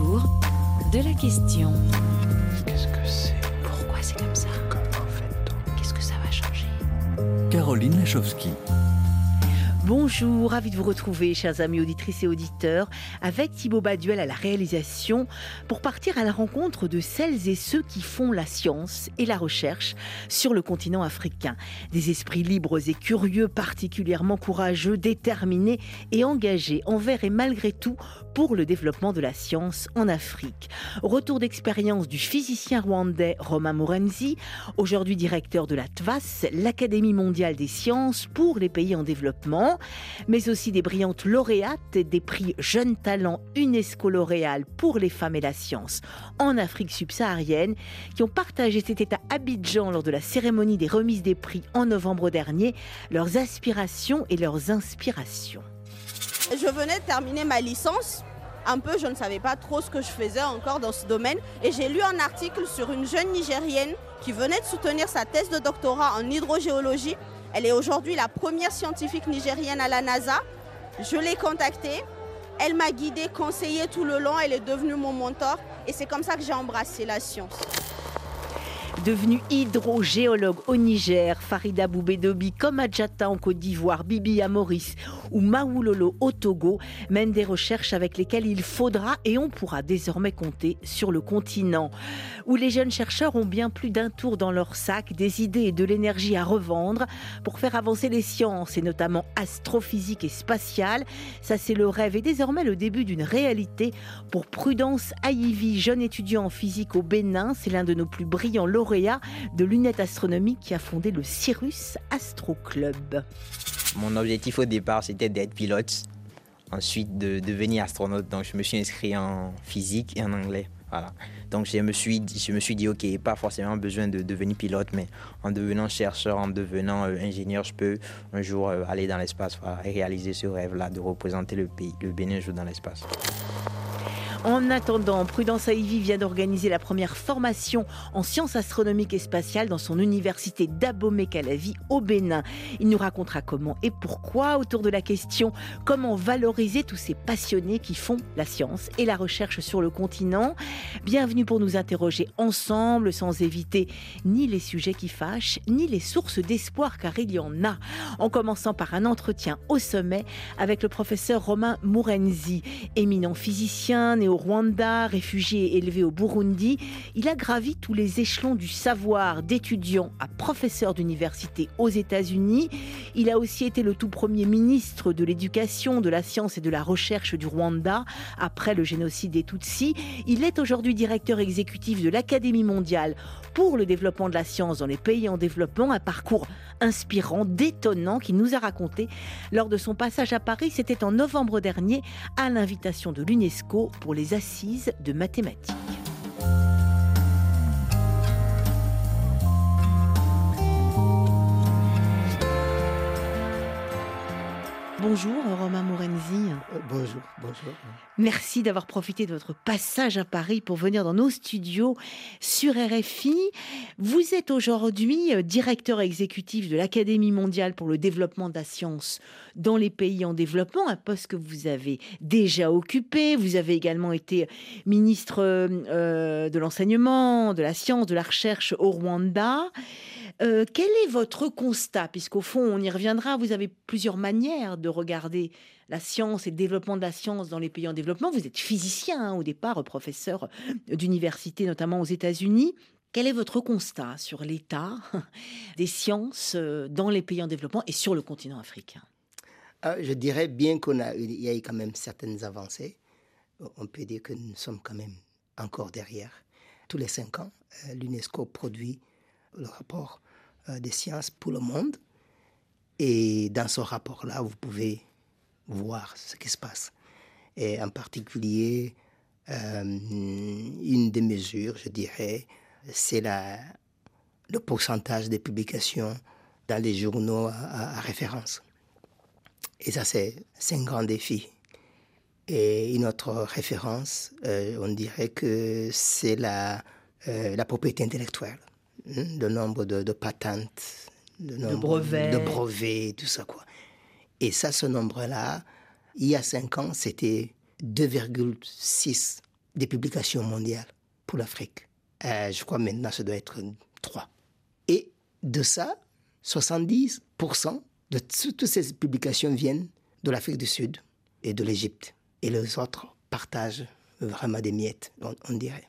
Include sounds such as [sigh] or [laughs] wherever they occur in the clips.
autour de la question. Qu'est-ce que c'est Pourquoi c'est comme ça Comment fait-on Qu'est-ce que ça va changer Caroline Lachowski. Bonjour, ravi de vous retrouver, chers amis auditrices et auditeurs, avec Thibaut Baduel à la réalisation, pour partir à la rencontre de celles et ceux qui font la science et la recherche sur le continent africain. Des esprits libres et curieux, particulièrement courageux, déterminés et engagés envers et malgré tout pour le développement de la science en Afrique. Retour d'expérience du physicien rwandais Romain Morenzi, aujourd'hui directeur de la TVAS, l'Académie mondiale des sciences pour les pays en développement mais aussi des brillantes lauréates des prix Jeunes Talents UNESCO L'Oréal pour les femmes et la science en Afrique subsaharienne, qui ont partagé cet état Abidjan lors de la cérémonie des remises des prix en novembre dernier, leurs aspirations et leurs inspirations. Je venais de terminer ma licence. Un peu, je ne savais pas trop ce que je faisais encore dans ce domaine. Et j'ai lu un article sur une jeune Nigérienne qui venait de soutenir sa thèse de doctorat en hydrogéologie elle est aujourd'hui la première scientifique nigérienne à la NASA. Je l'ai contactée. Elle m'a guidée, conseillée tout le long. Elle est devenue mon mentor. Et c'est comme ça que j'ai embrassé la science. Devenue hydrogéologue au Niger, Farida Boubedobi, comme Adjata en Côte d'Ivoire, Bibi à Maurice ou Maoulolo au Togo, mènent des recherches avec lesquelles il faudra et on pourra désormais compter sur le continent, où les jeunes chercheurs ont bien plus d'un tour dans leur sac, des idées et de l'énergie à revendre pour faire avancer les sciences, et notamment astrophysique et spatiale. Ça, c'est le rêve et désormais le début d'une réalité pour Prudence Aïvi, jeune étudiant en physique au Bénin. C'est l'un de nos plus brillants lauréats de lunettes astronomiques qui a fondé le Cyrus Astro Club. Mon objectif au départ, c'était d'être pilote, ensuite de devenir astronaute. Donc je me suis inscrit en physique et en anglais. Voilà. Donc je me suis, je me suis dit, ok, pas forcément besoin de devenir pilote, mais en devenant chercheur, en devenant euh, ingénieur, je peux un jour euh, aller dans l'espace et réaliser ce rêve-là de représenter le pays, le Bénin dans l'espace. En attendant, Prudence Aïvi vient d'organiser la première formation en sciences astronomiques et spatiales dans son université d'Abomey-Calavi au Bénin. Il nous racontera comment et pourquoi autour de la question comment valoriser tous ces passionnés qui font la science et la recherche sur le continent. Bienvenue pour nous interroger ensemble sans éviter ni les sujets qui fâchent ni les sources d'espoir car il y en a. En commençant par un entretien au sommet avec le professeur Romain Mourenzi, éminent physicien, au Rwanda, réfugié élevé au Burundi, il a gravi tous les échelons du savoir, d'étudiant à professeur d'université aux États-Unis. Il a aussi été le tout premier ministre de l'éducation, de la science et de la recherche du Rwanda après le génocide des Tutsis. Il est aujourd'hui directeur exécutif de l'Académie mondiale pour le développement de la science dans les pays en développement, un parcours inspirant, détonnant qu'il nous a raconté lors de son passage à Paris. C'était en novembre dernier à l'invitation de l'UNESCO pour les les assises de mathématiques. Bonjour Romain Morenzi. Euh, bonjour, bonjour. Merci d'avoir profité de votre passage à Paris pour venir dans nos studios sur RFI. Vous êtes aujourd'hui euh, directeur exécutif de l'Académie mondiale pour le développement de la science dans les pays en développement, un poste que vous avez déjà occupé. Vous avez également été ministre euh, de l'enseignement, de la science, de la recherche au Rwanda. Euh, quel est votre constat? Puisqu'au fond, on y reviendra, vous avez plusieurs manières de regarder la science et le développement de la science dans les pays en développement. Vous êtes physicien hein, au départ, professeur d'université, notamment aux États-Unis. Quel est votre constat sur l'état [laughs] des sciences euh, dans les pays en développement et sur le continent africain? Je dirais bien qu'on a, il y a eu quand même certaines avancées. On peut dire que nous sommes quand même encore derrière. Tous les cinq ans, euh, l'UNESCO produit le rapport euh, des sciences pour le monde. Et dans ce rapport-là, vous pouvez voir ce qui se passe. Et en particulier, euh, une des mesures, je dirais, c'est le pourcentage des publications dans les journaux à, référence. Et ça, c'est un grand défi. Et une autre référence, euh, on dirait que c'est la, la propriété intellectuelle le nombre de, patentes, de, brevets. de brevets, tout ça quoi. Et ça, ce nombre-là, il y a cinq ans, c'était 2,6 des publications mondiales pour l'Afrique. Euh, je crois maintenant ça doit être 3. Et de ça, 70% toutes ces publications viennent de l'Afrique du Sud et de l'Égypte. Et les autres partagent vraiment des miettes, on, on dirait.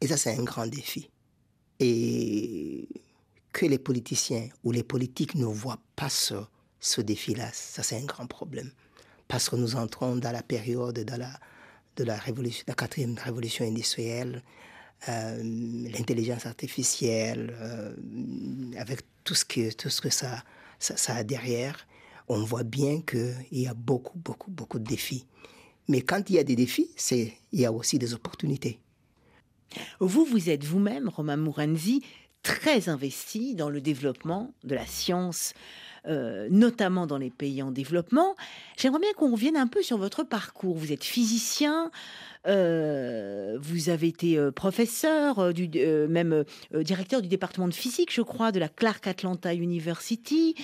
Et ça, c'est un grand défi. Et que les politiciens ou les politiques ne voient pas ce, ce défi-là, ça, c'est un grand problème. Parce que nous entrons dans la période de la, de la, révolution, la quatrième révolution industrielle, euh, l'intelligence artificielle, euh, avec tout ce que, tout ce que ça, ça, a derrière, on voit bien qu'il y a beaucoup, beaucoup, beaucoup de défis. Mais quand il y a des défis, c'est, il y a aussi des opportunités. Vous, vous êtes vous-même, Romain Mourenzi, très investi dans le développement de la science, euh, notamment dans les pays en développement. J'aimerais bien qu'on revienne un peu sur votre parcours. Vous êtes physicien, euh, vous avez été euh, professeur, du, même directeur du département de physique, je crois, de la Clark Atlanta University,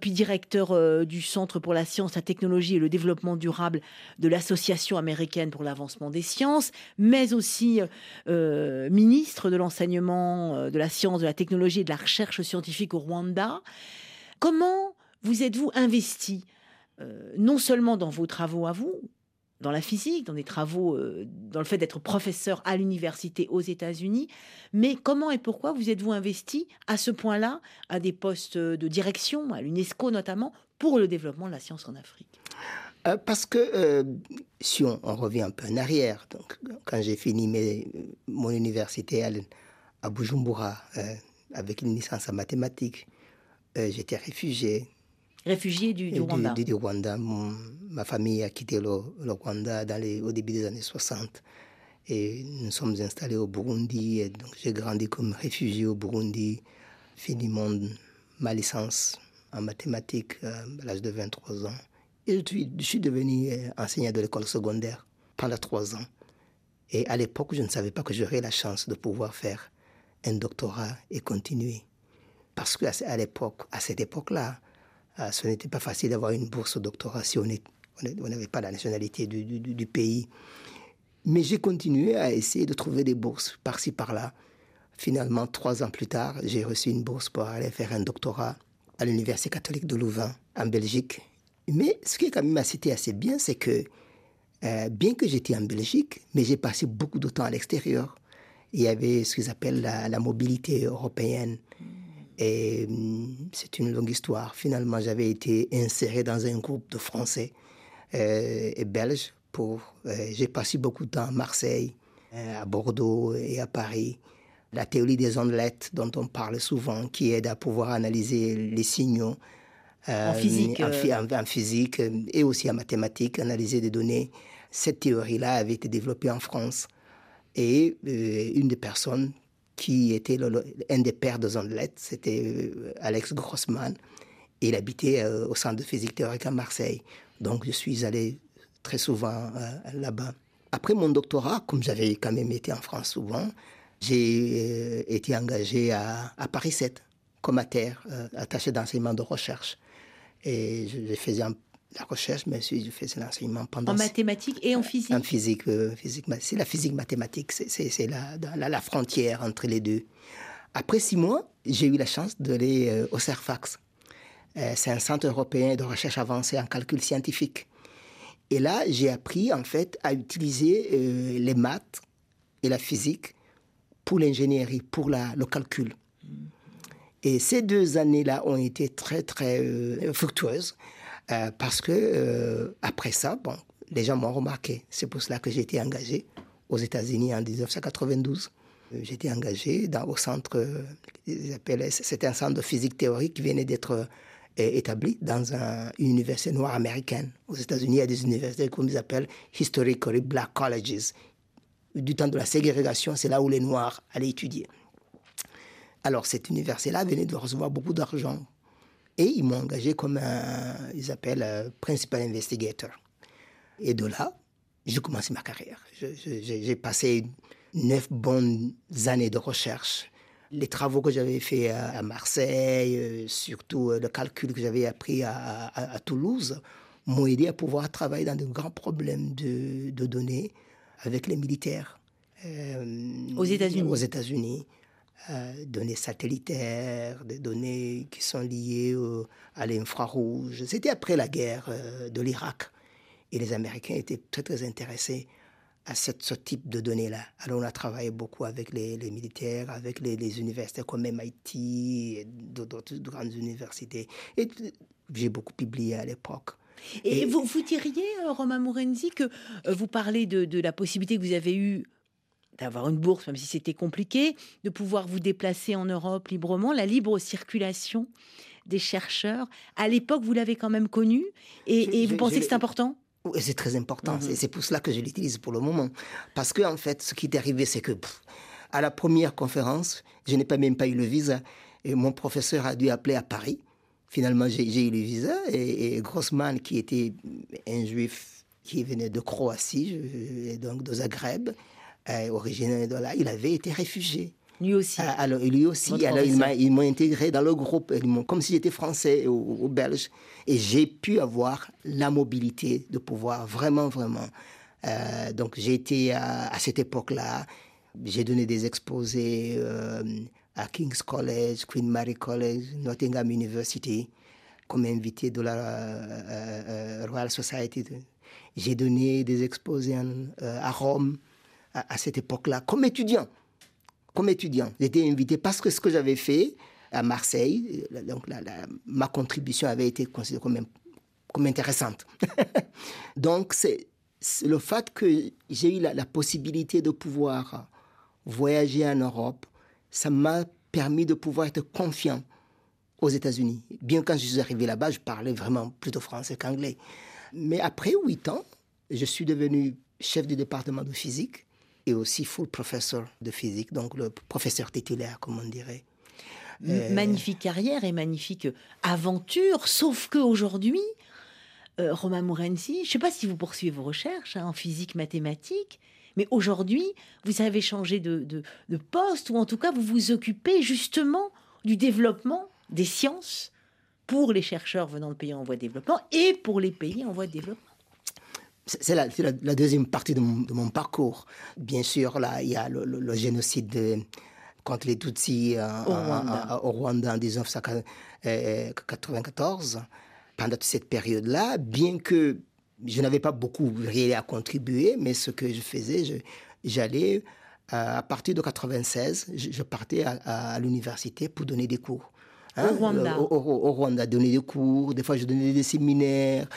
puis directeur du Centre pour la science, la technologie et le développement durable de l'Association américaine pour l'avancement des sciences, mais aussi ministre de l'enseignement, de la science, de la technologie et de la recherche scientifique au Rwanda. Comment vous êtes-vous investi, euh, non seulement dans vos travaux à vous, dans la physique, dans des travaux, euh, dans le fait d'être professeur à l'université aux États-Unis, mais comment et pourquoi vous êtes-vous investi à ce point-là à des postes de direction, à l'UNESCO notamment, pour le développement de la science en Afrique? Euh, parce que si on, revient un peu en arrière, donc quand j'ai fini mon université à, à Bujumbura avec une licence en mathématiques, euh, j'étais réfugié Réfugié du, Rwanda. du- du Rwanda. Mon- ma famille a quitté le, le Rwanda dans les- au début des années 60 et nous sommes installés au Burundi. Et donc j'ai grandi comme réfugié au Burundi, fini mon, ma licence en mathématiques euh, à l'âge de 23 ans. Et je suis, je suis devenu euh, enseignant de l'école secondaire pendant trois ans. Et à l'époque, je ne savais pas que j'aurais la chance de pouvoir faire un doctorat et continuer. Parce qu'à à l'époque, à cette époque-là, euh, ce n'était pas facile d'avoir une bourse au doctorat si on n'avait pas la nationalité du, pays. Mais j'ai continué à essayer de trouver des bourses par-ci, par-là. Finalement, trois ans plus tard, j'ai reçu une bourse pour aller faire un doctorat à l'Université catholique de Louvain, en Belgique. Mais ce qui est quand même assez, assez bien, c'est que euh, bien que j'étais en Belgique, mais j'ai passé beaucoup de temps à l'extérieur. Il y avait ce qu'ils appellent la mobilité européenne. Et hum, c'est une longue histoire. Finalement, j'avais été inséré dans un groupe de Français euh, et Belges. Pour, euh, j'ai passé beaucoup de temps à Marseille, euh, à Bordeaux et à Paris. La théorie des ondelettes dont on parle souvent, qui aide à pouvoir analyser les signaux En physique, en, phy- en- en physique et aussi en mathématiques, analyser des données. Cette théorie-là avait été développée en France. Et une des personnes qui était un des pères de ondelettes, c'était euh, Alex Grossman. Il habitait euh, au centre de physique théorique à Marseille. Donc je suis allé très souvent euh, là-bas. Après mon doctorat, comme j'avais quand même été en France souvent, j'ai été engagé à, à Paris 7 comme attaché attaché d'enseignement de recherche. Et je, je faisais la recherche, mais aussi je faisais l'enseignement pendant En mathématiques et en physique. en physique, euh, physique c'est la physique mathématique, c'est- la, la, la frontière entre les deux. Après six mois, j'ai eu la chance d'aller euh, au CERFAX. Euh, c'est un centre européen de recherche avancée en calcul scientifique. Et là, j'ai appris en fait à utiliser euh, les maths et la physique pour l'ingénierie, pour la, le calcul. Et ces deux années-là ont été très, très euh, fructueuses euh, parce que euh, après ça, bon, les gens m'ont remarqué. C'est pour cela que j'ai été engagé aux États-Unis en 1992. Euh, J'étais engagé au centre, c'était un centre de physique théorique qui venait d'être établi dans un- une université noire américaine. Aux États-Unis, il y a des universités ils appellent historically black colleges. Du temps de la ségrégation, c'est là où les Noirs allaient étudier. Alors, cette université-là venait de recevoir beaucoup d'argent. Et ils m'ont engagé comme un, ils appellent, euh, principal investigator. Et de là, j'ai commencé ma carrière. J'ai passé neuf bonnes années de recherche. Les travaux que j'avais faits à, Marseille, euh, surtout euh, le calcul que j'avais appris à, à- à Toulouse, m'ont aidé à pouvoir travailler dans de grands problèmes de, de données avec les militaires. euh, Aux États-Unis. Aux États-Unis. Euh, données satellitaires, des données qui sont liées à l'infrarouge. C'était après la guerre euh, de l'Irak. Et les Américains étaient très, très intéressés à cette- ce type de données-là. Alors, on a travaillé beaucoup avec les, les militaires, avec les, les universités comme MIT, et d'autres grandes universités. Et j'ai beaucoup publié à l'époque. Et, Et- vous, vous diriez, euh, Romain Mourenzi, que vous parlez de, de la possibilité que vous avez eue d'avoir une bourse, même si c'était compliqué, de pouvoir vous déplacer en Europe librement, la libre circulation des chercheurs. À l'époque, vous l'avez quand même connu et, je- vous pensez je que c'est important? Oui, c'est très important. Mhm. C'est- pour cela que je l'utilise pour le moment. Parce que, en fait, ce qui est arrivé, c'est que pff, à la première conférence, je n'ai pas même pas eu le visa. Et mon professeur a dû appeler à Paris. Finalement, j'ai eu le visa. Et, et Grossman, qui était un juif qui venait de Croatie, et donc de Zagreb, euh, originaire de là, il avait été réfugié. Lui aussi. Ah, Alors, lui aussi, Votre alors, ils m'ont intégré dans le groupe, m'ont- comme si j'étais français ou, ou belge. Et j'ai pu avoir la mobilité de pouvoir vraiment, vraiment. euh, donc, j'ai été à, à cette époque-là, j'ai donné des exposés euh, à King's College, Queen Mary College, Nottingham University, comme invité de la euh, euh, Royal Society. J'ai donné des exposés en- euh, à Rome à- cette époque-là, comme étudiant comme étudiant. J'étais invité parce que ce que j'avais fait à Marseille, donc ma contribution avait été considérée comme, intéressante. [laughs] donc c'est le fait que j'ai eu la, la possibilité de pouvoir voyager en Europe, ça m'a permis de pouvoir être confiant aux États-Unis. Bien quand je suis arrivé là-bas, je parlais vraiment plutôt français qu'anglais. Mais après huit ans, je suis devenu chef du département de physique et aussi full professor de physique, donc le professeur titulaire, comme on dirait. M- Magnifique carrière et magnifique aventure, sauf que aujourd'hui, euh, Romain Mourenzi, je ne sais pas si vous poursuivez vos recherches hein, en physique mathématique, mais aujourd'hui, vous avez changé de, de- de poste, ou en tout cas, vous vous occupez justement du développement des sciences pour les chercheurs venant de pays en voie de développement et pour les pays en voie de développement. C'est la, c'est la- la deuxième partie de mon, de mon parcours. Bien sûr, là, il y a le, le- le génocide de- contre les Tutsis euh, Au Rwanda. en- au Rwanda en 1994. Pendant toute cette période-là, bien que je n'avais pas beaucoup à contribuer, mais ce que je faisais, j'allais, euh, à partir de 96, je, je partais à, à l'université pour donner des cours. Au Rwanda. Au, au- au Rwanda, donner des cours, des fois je donnais des séminaires.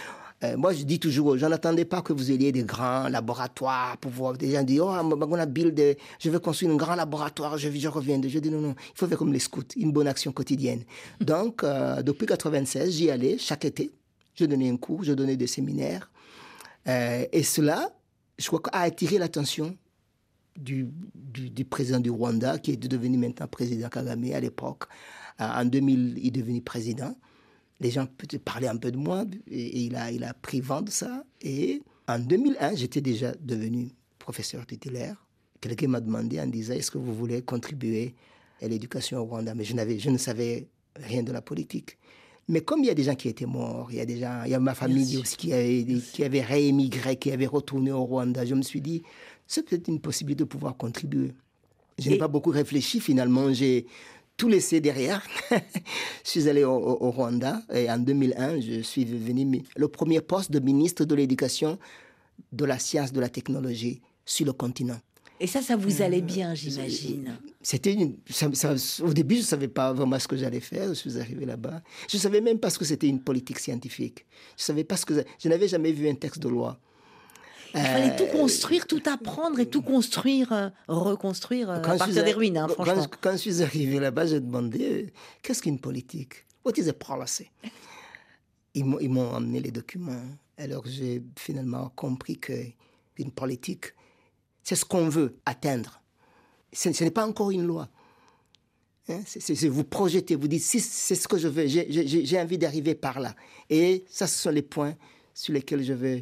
Euh, moi, je dis toujours gens, n'attendez pas que vous ayez des grands laboratoires pour voir. Des gens disent, oh, build a- je vais construire un grand laboratoire, je, je reviens. Je dis, non, non, il faut faire comme les scouts, une bonne action quotidienne. [laughs] Donc, euh, depuis 96, j'y allais chaque été. Je donnais un cours, je donnais des séminaires. Euh, et cela, je crois, a attiré l'attention du, du, du président du Rwanda, qui est devenu maintenant président Kagame à l'époque. En 2000, il est devenu président. Les gens parlaient un peu de moi et, et il, a, il a pris vent de ça. Et en 2001, j'étais déjà devenu professeur titulaire. Quelqu'un m'a demandé en disant Est-ce que vous voulez contribuer à l'éducation au Rwanda? Mais je, n'avais, je ne savais rien de la politique. Mais comme il y a des gens qui étaient morts, il y a des gens, il y a ma famille aussi qui avait, qui avait réémigré, qui avait retourné au Rwanda, je me suis dit c'est peut-être une possibilité de pouvoir contribuer. Je n'ai Et- pas beaucoup réfléchi finalement, j'ai tout laissé derrière. [laughs] je suis allé au, Rwanda et en 2001, je suis devenu le premier poste de ministre de l'Éducation, de la science, de la technologie sur le continent. Et ça, ça vous allait bien, j'imagine. C'était une- ça- ça- au début, je ne savais pas vraiment ce que j'allais faire. Je suis arrivé là-bas. Je ne savais même pas ce que c'était une politique scientifique. Je savais pas ce que je n'avais jamais vu un texte de loi. Il fallait Euh, tout construire, tout apprendre et tout construire, euh, reconstruire euh, Quand à je partir suis des ruines, hein, franchement. Quand, je suis arrivé là-bas, j'ai demandé euh, qu'est-ce qu'une politique? What is a policy? Ils m'ont, amené les documents. Alors j'ai finalement compris que une politique, c'est ce qu'on veut atteindre. Ce, ce n'est pas encore une loi. Hein, vous projetez, vous dites si c'est ce que je veux, j'ai, envie d'arriver par là. Et ça, ce sont les points sur lesquels je vais, euh,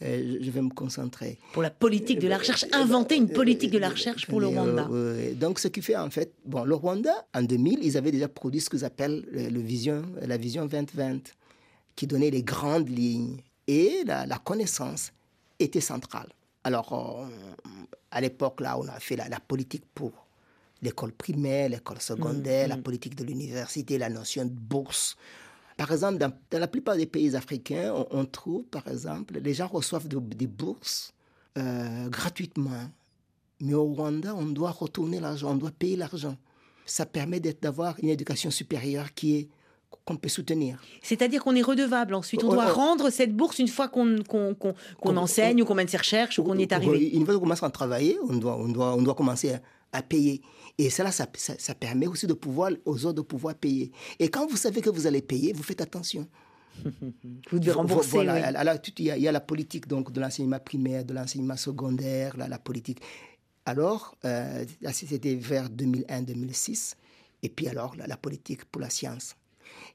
je- je vais me concentrer. Pour la politique de la recherche, inventer une politique de la recherche pour le Euh, Rwanda. euh, donc, ce qui fait en fait, bon, le Rwanda, en 2000, ils avaient déjà produit ce qu'ils appellent le, vision, la vision 2020, qui donnait les grandes lignes. Et la, la connaissance était centrale. Alors, euh, à l'époque, là, on a fait la, la politique pour l'école primaire, l'école secondaire, la politique de l'université, la notion de bourse. Par exemple, dans, dans la plupart des pays africains, on, on trouve, par exemple, les gens reçoivent de- des bourses euh, gratuitement. Mais au Rwanda, on doit retourner l'argent, on doit payer l'argent. Ça permet d'avoir une éducation supérieure qui est qu'on peut soutenir. C'est-à-dire qu'on est redevable ensuite. On doit rendre cette bourse une fois qu'on enseigne ou qu'on mène ses recherches ou qu'on y est arrivé. Une fois qu'on commence à travailler, on doit, on doit, on doit commencer à, à payer. Et cela, ça, ça, ça permet aussi de pouvoir, aux autres de pouvoir payer. Et quand vous savez que vous allez payer, vous faites attention. [laughs] Vous devez rembourser. Voilà, oui. alors, il y, a- il y a la politique donc, de l'enseignement primaire, de l'enseignement secondaire, là, la politique. Alors, euh, c'était vers 2001-2006. Et puis alors, la, la politique pour la science.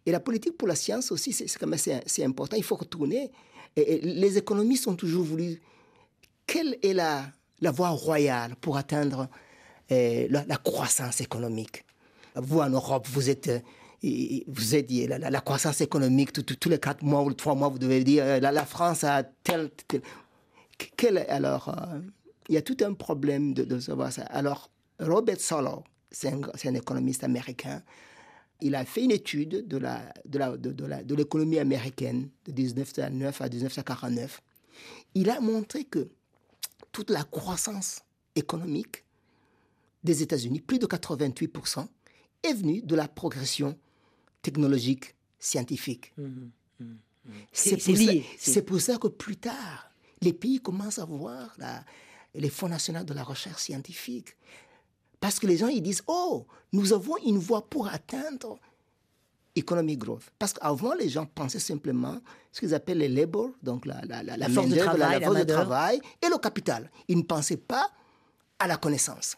Et la politique pour la science aussi, c'est quand même c'est important. Il faut retourner. Et- et les économistes ont toujours voulu quelle est la, la voie royale pour atteindre la, la croissance économique Vous, en Europe, vous êtes, euh, vous êtes la, croissance économique, tous les quatre mois ou trois mois, vous devez dire euh, la, France a tel. tel. Alors, euh, il y a tout un problème de, savoir ça. Alors, Robert Solow, c'est un, économiste américain. Il a fait une étude de de l'économie américaine de 1909 à 1949. Il a montré que toute la croissance économique des États-Unis, plus de 88%, est venue de la progression technologique scientifique. C'est- pour c'est ça- lié, c'est- pour ça que plus tard, les pays commencent à voir la- les fonds nationaux de la recherche scientifique. Parce que les gens, ils disent, oh, nous avons une voie pour atteindre economic growth. Parce qu'avant, les gens pensaient simplement ce qu'ils appellent les labor, donc la, la, la, La force de main-d'œuvre, travail, la, la force de main-d'œuvre. travail et le capital. Ils ne pensaient pas à la connaissance.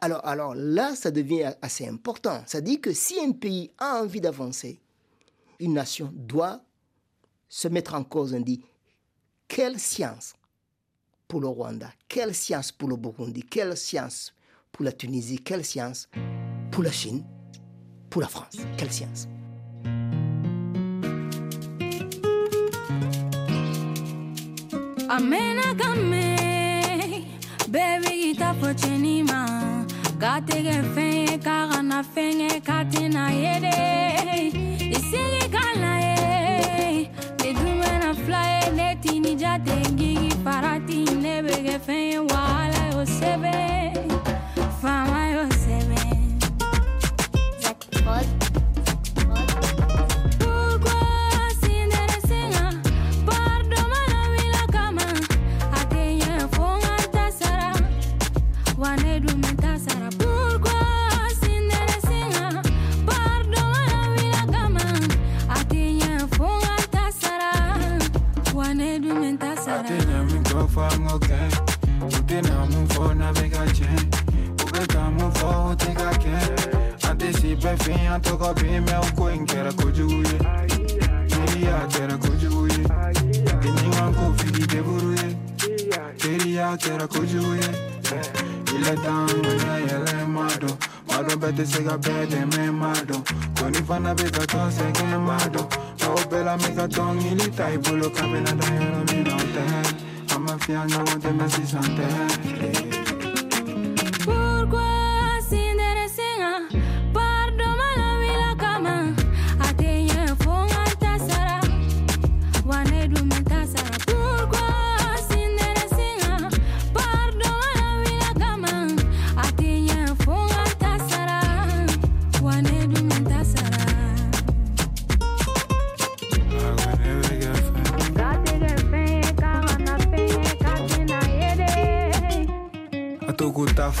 Alors, là, ça devient assez important. Ça dit que si un pays a envie d'avancer, une nation doit se mettre en cause. On dit, quelle science pour le Rwanda Quelle science pour le Burundi Quelle science pour la Tunisie Quelle science pour la Chine Pour la France Quelle science? Fɔ tɛgɛ fɛn ye k'a kana fɛn kɛ ka tɛna ye de. I sigi la ye ne dun bɛna fila ye ne tini jate gigi farati ne bɛ kɛ fɛn ye wahala yo sɛbɛn faama yo sɛbɛn Katena mikofa ngoke Kutena mufo na vega chen Kubeka mufo uteka ke Anticipe fin antoko bime ukwen kera kujuye Keriya kera kujuye Kenyi wanko Get a good kera kujuye Ile tango na yele mado Mado bete sega me mado mado Bulo santé. Mama fia no de on santé.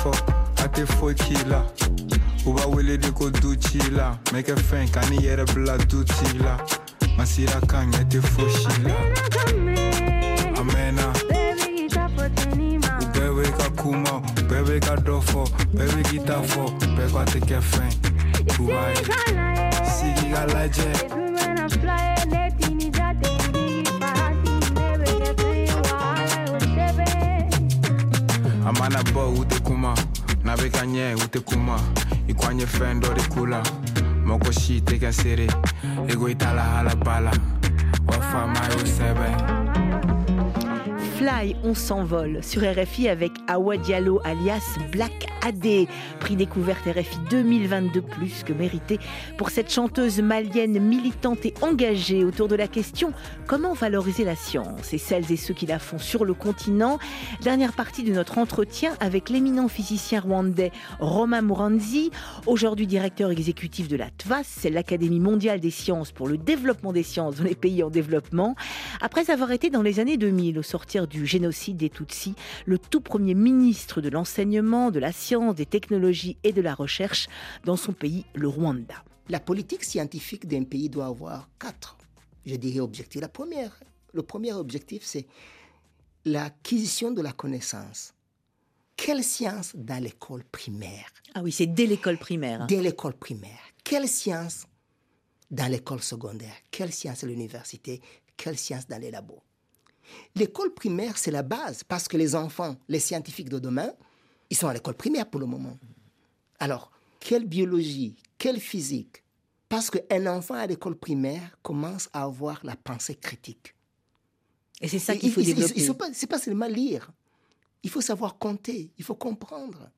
fɔ a tɛ foyi k'i la wele de ko du ci la mɛkɛ fɛn ka ni yɛrɛ bila du ci la masira kan ɲɛ tɛ fosi la a mɛnna u bɛɛ be ka kuma u bɛɛ be ka dɔ fɔ bɛɛ be a sigi ka ka nye ute kuma Ikwanye fan do de kula Moko shi teke sere Ego itala hala bala. Wafa mayo sebe Fly, on s'envole. Sur RFI avec Awa Diallo alias Black AD. Prix découverte RFI 2022 plus que mérité pour cette chanteuse malienne militante et engagée autour de la question comment valoriser la science? Et celles et ceux qui la font sur le continent? Dernière partie de notre entretien avec l'éminent physicien rwandais Romain Muranzi, aujourd'hui directeur exécutif de la TVAS, c'est l'Académie mondiale des sciences pour le développement des sciences dans les pays en développement. Après avoir été dans les années 2000 au sortir du génocide des Tutsis, le tout premier ministre de l'enseignement, de la science, des technologies et de la recherche dans son pays, le Rwanda. La politique scientifique d'un pays doit avoir quatre, je dirais, objectifs. La première, le premier objectif, c'est l'acquisition de la connaissance. Quelle science dans l'école primaire? Ah oui, c'est dès l'école primaire. hein. Dès l'école primaire. Quelle science dans l'école secondaire? Quelle science à l'université? Quelle science dans les labos? L'école primaire, c'est la base parce que les enfants, les scientifiques de demain, ils sont à l'école primaire pour le moment. Alors, quelle biologie, quelle physique Parce qu'un enfant à l'école primaire commence à avoir la pensée critique. Et c'est ça Il- qu'il faut il- il- développer. il faut pas- C'est pas seulement lire. Il faut savoir compter, il faut comprendre.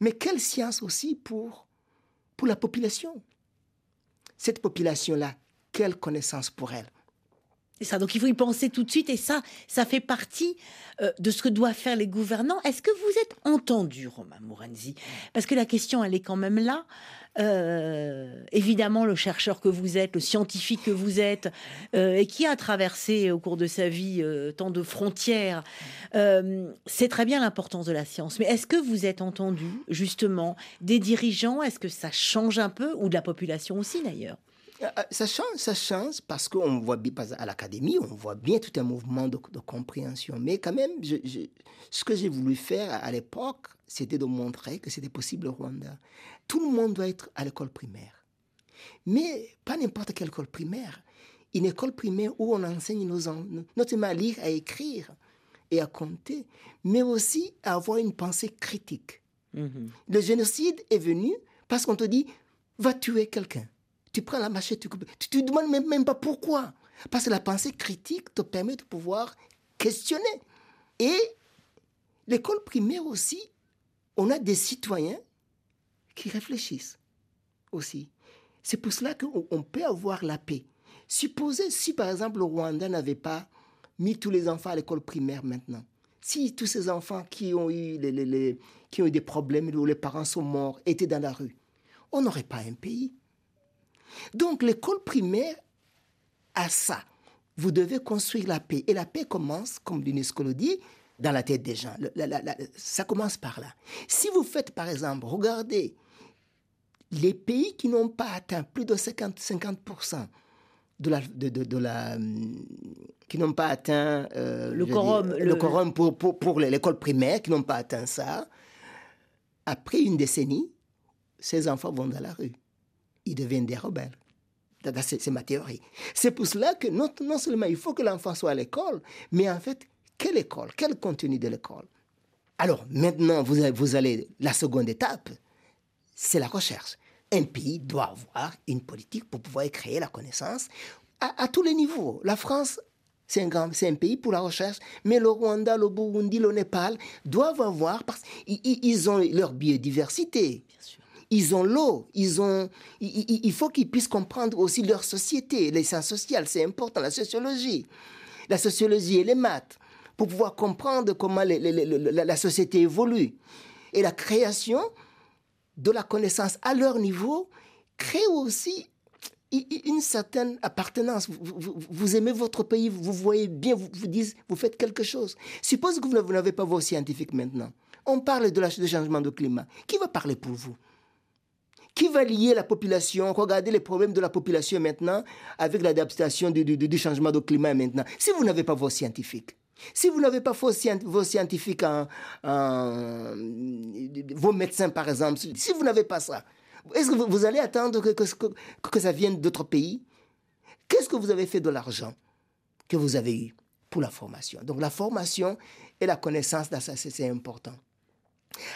Mais quelle science aussi pour, pour la population? Cette population-là, quelle connaissance pour elle? Donc il faut y penser tout de suite et ça, ça fait partie euh, de ce que doivent faire les gouvernants. Est-ce que vous êtes entendu, Romain Morenzi Parce que la question, elle est quand même là. Euh, évidemment, le chercheur que vous êtes, le scientifique que vous êtes, euh, et qui a traversé au cours de sa vie tant de frontières, c'est très bien l'importance de la science. Mais est-ce que vous êtes entendu, justement, des dirigeants? Est-ce que ça change un peu? Ou de la population aussi, d'ailleurs? Ça change, ça change parce qu'on voit bien, à l'académie, on voit bien tout un mouvement de, de compréhension. Mais quand même, je- je- ce que j'ai voulu faire à, l'époque, c'était de montrer que c'était possible au Rwanda. Tout le monde doit être à l'école primaire. Mais pas n'importe quelle école primaire. Une école primaire où on enseigne nos en- non seulement à lire, à écrire et à compter, mais aussi à avoir une pensée critique. Le génocide est venu parce qu'on te dit, va tuer quelqu'un. Tu prends la machette, tu coupes. Tu ne demandes même, même pas pourquoi. Parce que la pensée critique te permet de pouvoir questionner. Et l'école primaire aussi, on a des citoyens qui réfléchissent aussi. C'est pour cela qu'on on peut avoir la paix. Supposez si par exemple le Rwanda n'avait pas mis tous les enfants à l'école primaire maintenant. Si tous ces enfants qui ont eu, les, les- les- qui ont eu des problèmes où les parents sont morts étaient dans la rue, on n'aurait pas un pays. Donc l'école primaire a ça. Vous devez construire la paix. Et la paix commence, comme l'UNESCO le dit, dans la tête des gens. La- la- la- ça commence par là. Si vous faites, par exemple, regardez les pays qui n'ont pas atteint plus de 50, 50% de la, de, de- de la, hum, qui n'ont pas atteint euh, Le quorum, dis, le- le quorum pour, pour, pour l'école primaire, qui n'ont pas atteint ça, après une décennie, ces enfants vont dans la rue. Ils deviennent des rebelles. C'est ma théorie. C'est pour cela que non, seulement il faut que l'enfant soit à l'école, mais en fait, quelle école Quel contenu de l'école? Alors maintenant, vous, allez, la seconde étape, c'est la recherche. Un pays doit avoir une politique pour pouvoir créer la connaissance à, tous les niveaux. La France, c'est un, un pays pour la recherche, mais le Rwanda, le Burundi, le Népal doivent avoir, parce qu'ils ont leur biodiversité. Ils ont l'eau, ils ont, il, faut qu'ils puissent comprendre aussi leur société, les sciences sociales, c'est important, la sociologie, la sociologie et les maths, pour pouvoir comprendre comment la, société évolue. Et la création de la connaissance à leur niveau crée aussi une certaine appartenance. Vous, aimez votre pays, vous voyez bien, vous, vous faites quelque chose. Suppose que vous n'avez pas vos scientifiques maintenant. On parle de du changement de climat. Qui va parler pour vous? Qui va lier la population? Regardez les problèmes de la population maintenant avec l'adaptation du, changement de climat maintenant. Si vous n'avez pas vos scientifiques, si vous n'avez pas vos, scien- vos scientifiques, en- en- vos médecins par exemple, si vous n'avez pas ça, est-ce que vous, allez attendre que, que, ça vienne d'autres pays? Qu'est-ce que vous avez fait de l'argent que vous avez eu pour la formation? Donc la formation et la connaissance, c'est important.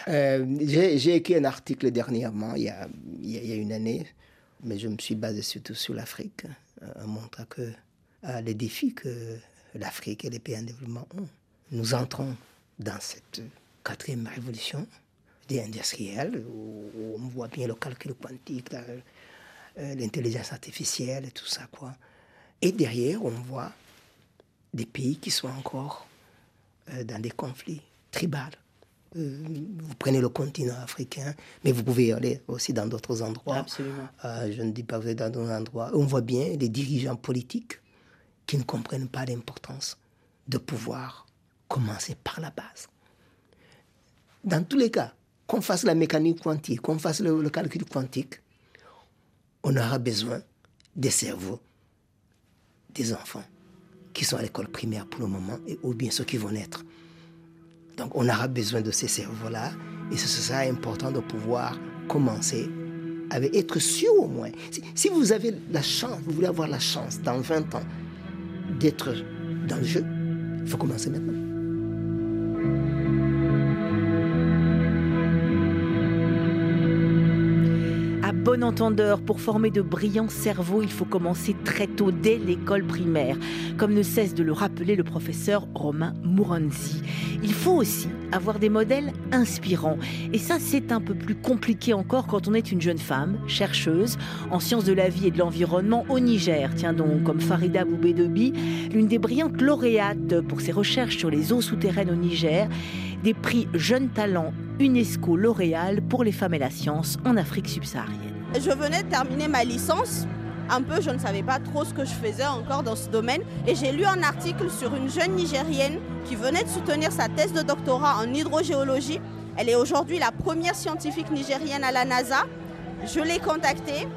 Euh, J'ai écrit un article dernièrement, il y, a, une année, mais je me suis basé surtout sur l'Afrique, euh, en montrant que euh, les défis que l'Afrique et les pays en développement ont. nous entrons dans cette quatrième révolution des industriels, où, on voit bien le calcul quantique, l'intelligence artificielle et tout ça. Quoi. Et derrière, on voit des pays qui sont encore dans des conflits tribaux. Euh, vous prenez le continent africain, mais vous pouvez aller aussi dans d'autres endroits. Absolument. Euh, je ne dis pas vous êtes dans d'autres endroits. On voit bien les dirigeants politiques qui ne comprennent pas l'importance de pouvoir commencer par la base. Dans tous les cas, qu'on fasse la mécanique quantique, qu'on fasse le, le calcul quantique, on aura besoin des cerveaux des enfants qui sont à l'école primaire pour le moment, et, ou bien ceux qui vont naître. Donc on aura besoin de ces cerveaux-là, et ce sera important de pouvoir commencer avec être sûr au moins. Si, si vous avez la chance, vous voulez avoir la chance dans 20 ans d'être dans le jeu, il faut commencer maintenant. Entendeur, pour former de brillants cerveaux, il faut commencer très tôt, dès l'école primaire, comme ne cesse de le rappeler le professeur Romain Mouranzi. Il faut aussi avoir des modèles inspirants. Et ça, c'est un peu plus compliqué encore quand on est une jeune femme, chercheuse en sciences de la vie et de l'environnement au Niger. Tiens donc, comme Farida Boubédobi, l'une des brillantes lauréates pour ses recherches sur les eaux souterraines au Niger, des prix Jeunes Talents UNESCO L'Oréal pour les femmes et la science en Afrique subsaharienne. Je venais de terminer ma licence. Un peu, je ne savais pas trop ce que je faisais encore dans ce domaine. Et j'ai lu un article sur une jeune Nigérienne qui venait de soutenir sa thèse de doctorat en hydrogéologie. Elle est aujourd'hui la première scientifique nigérienne à la NASA. Je l'ai contactée.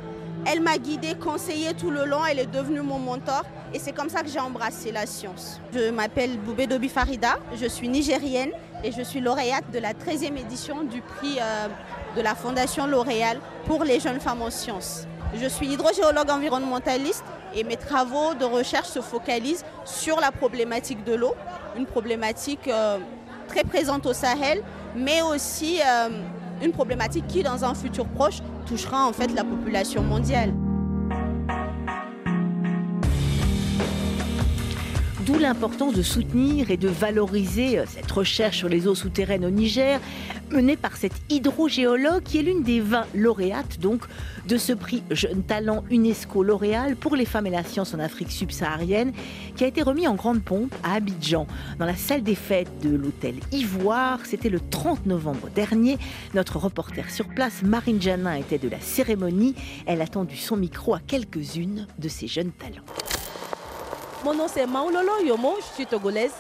Elle m'a guidée, conseillée tout le long. Elle est devenue mon mentor. Et c'est comme ça que j'ai embrassé la science. Je m'appelle Boubé Dobi Farida. Je suis nigérienne et je suis lauréate de la 13e édition du prix euh, de la Fondation L'Oréal pour les jeunes femmes en sciences. Je suis hydrogéologue environnementaliste et mes travaux de recherche se focalisent sur la problématique de l'eau, une problématique euh, très présente au Sahel, mais aussi euh, une problématique qui, dans un futur proche, touchera en fait la population mondiale. D'où l'importance de soutenir et de valoriser euh, cette recherche sur les eaux souterraines au Niger, menée par cette hydrogéologue qui est l'une des 20 lauréates donc de ce prix Jeune Talent UNESCO L'Oréal pour les femmes et la science en Afrique subsaharienne, qui a été remis en grande pompe à Abidjan, dans la salle des fêtes de l'hôtel Ivoire. C'était le 30 novembre dernier. Notre reporter sur place, Marine Janin, était de la cérémonie. Elle a tendu son micro à quelques-unes de ces jeunes talents. Mon nom c'est Maoulolo Yomo, je suis togolaise.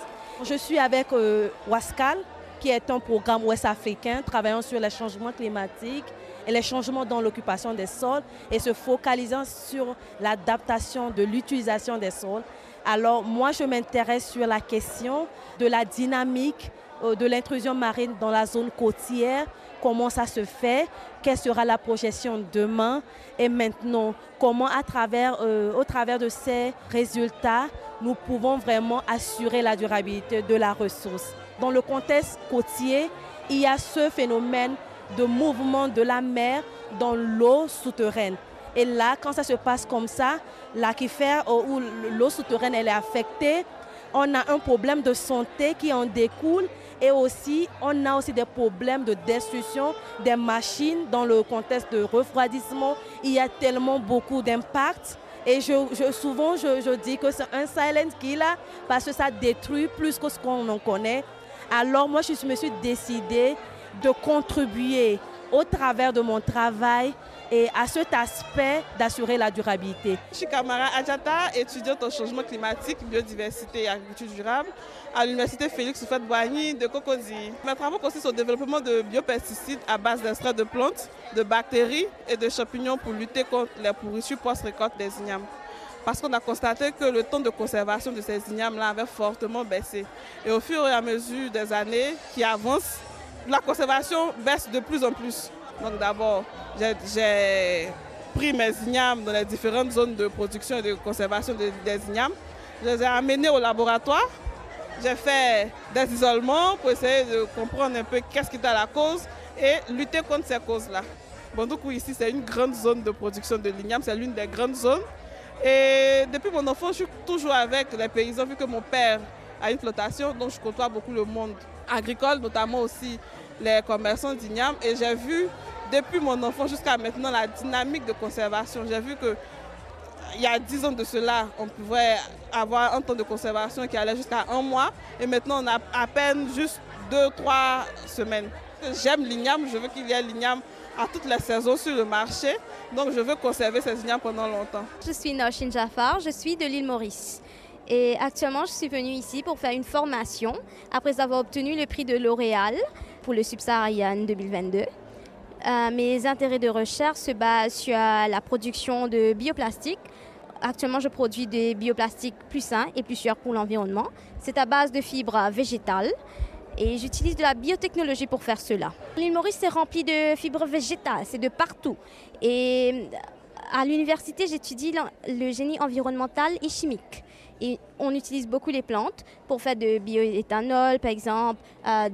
Je suis avec euh, Wascal, qui est un programme ouest-africain travaillant sur les changements climatiques et les changements dans l'occupation des sols et se focalisant sur l'adaptation de l'utilisation des sols. Alors moi, je m'intéresse sur la question de la dynamique euh, de l'intrusion marine dans la zone côtière, comment ça se fait, quelle sera la projection demain et maintenant, comment euh, au travers de ces résultats, nous pouvons vraiment assurer la durabilité de la ressource. Dans le contexte côtier, il y a ce phénomène de mouvement de la mer dans l'eau souterraine. Et là, quand ça se passe comme ça, l'aquifère euh, où l'eau souterraine elle est affectée, on a un problème de santé qui en découle et aussi on a aussi des problèmes de destruction des machines dans le contexte de refroidissement. Il y a tellement beaucoup d'impacts. Et je, souvent, je, je dis que c'est un silent killer parce que ça détruit plus que ce qu'on en connaît. Alors moi, je me suis décidée de contribuer au travers de mon travail et à cet aspect d'assurer la durabilité. Je suis Kamara Adjata, étudiante en changement climatique, biodiversité et agriculture durable à l'université Félix Houphouët-Boigny de Cocody. Mes travaux consistent au développement de biopesticides à base d'extraits de plantes, de bactéries et de champignons pour lutter contre les pourrissures post-récolte des ignames. Parce qu'on a constaté que le temps de conservation de ces ignames-là avait fortement baissé. Et au fur et à mesure des années qui avancent, la conservation baisse de plus en plus. Donc d'abord, j'ai- pris mes ignames dans les différentes zones de production et de conservation de- des ignames. Je les ai amenés au laboratoire. J'ai fait des isolements pour essayer de comprendre un peu qu'est-ce qui est à la cause et lutter contre ces causes-là. Bon, donc ici, c'est une grande zone de production de l'igname, c'est l'une des grandes zones. Et depuis mon enfance, je suis toujours avec les paysans, vu que mon père à une flottation, donc je côtoie beaucoup le monde agricole, notamment aussi les commerçants d'igname. Et j'ai vu, depuis mon enfant jusqu'à maintenant, la dynamique de conservation. J'ai vu que il y a 10 ans de cela, on pouvait avoir un temps de conservation qui allait jusqu'à un mois. Et maintenant, on a à peine juste 2-3 semaines. J'aime l'igname, je veux qu'il y ait l'igname à toutes les saisons sur le marché. Donc, je veux conserver ces ignames pendant longtemps. Je suis Noshin Jafar, je suis de l'île Maurice. Et actuellement, je suis venue ici pour faire une formation après avoir obtenu le prix de L'Oréal pour le Subsaharian 2022. Euh, mes intérêts de recherche se basent sur la production de bioplastiques. Actuellement, je produis des bioplastiques plus sains et plus sûrs pour l'environnement. C'est à base de fibres végétales et j'utilise de la biotechnologie pour faire cela. L'île Maurice est remplie de fibres végétales, c'est de partout. Et à l'université, j'étudie le génie environnemental et chimique. On utilise beaucoup les plantes pour faire de bioéthanol, par exemple, euh,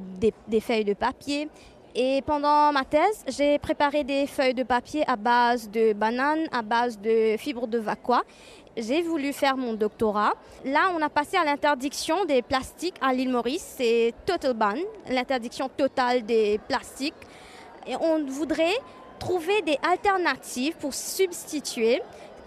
des, feuilles de papier. Et pendant ma thèse, j'ai préparé des feuilles de papier à base de bananes, à base de fibres de vacua. J'ai voulu faire mon doctorat. Là, on a passé à l'interdiction des plastiques à l'île Maurice. C'est total ban, l'interdiction totale des plastiques. Et on voudrait trouver des alternatives pour substituer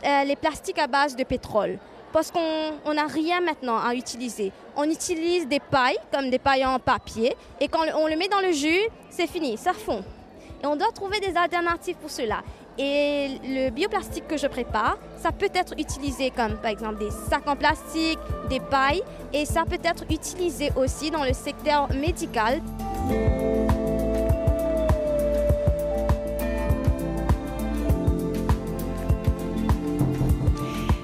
euh, les plastiques à base de pétrole parce qu'on n'a rien maintenant à utiliser. On utilise des pailles, comme des pailles en papier, et quand on le met dans le jus, c'est fini, ça fond. Et on doit trouver des alternatives pour cela. Et le bioplastique que je prépare, ça peut être utilisé comme par exemple des sacs en plastique, des pailles, et ça peut être utilisé aussi dans le secteur médical.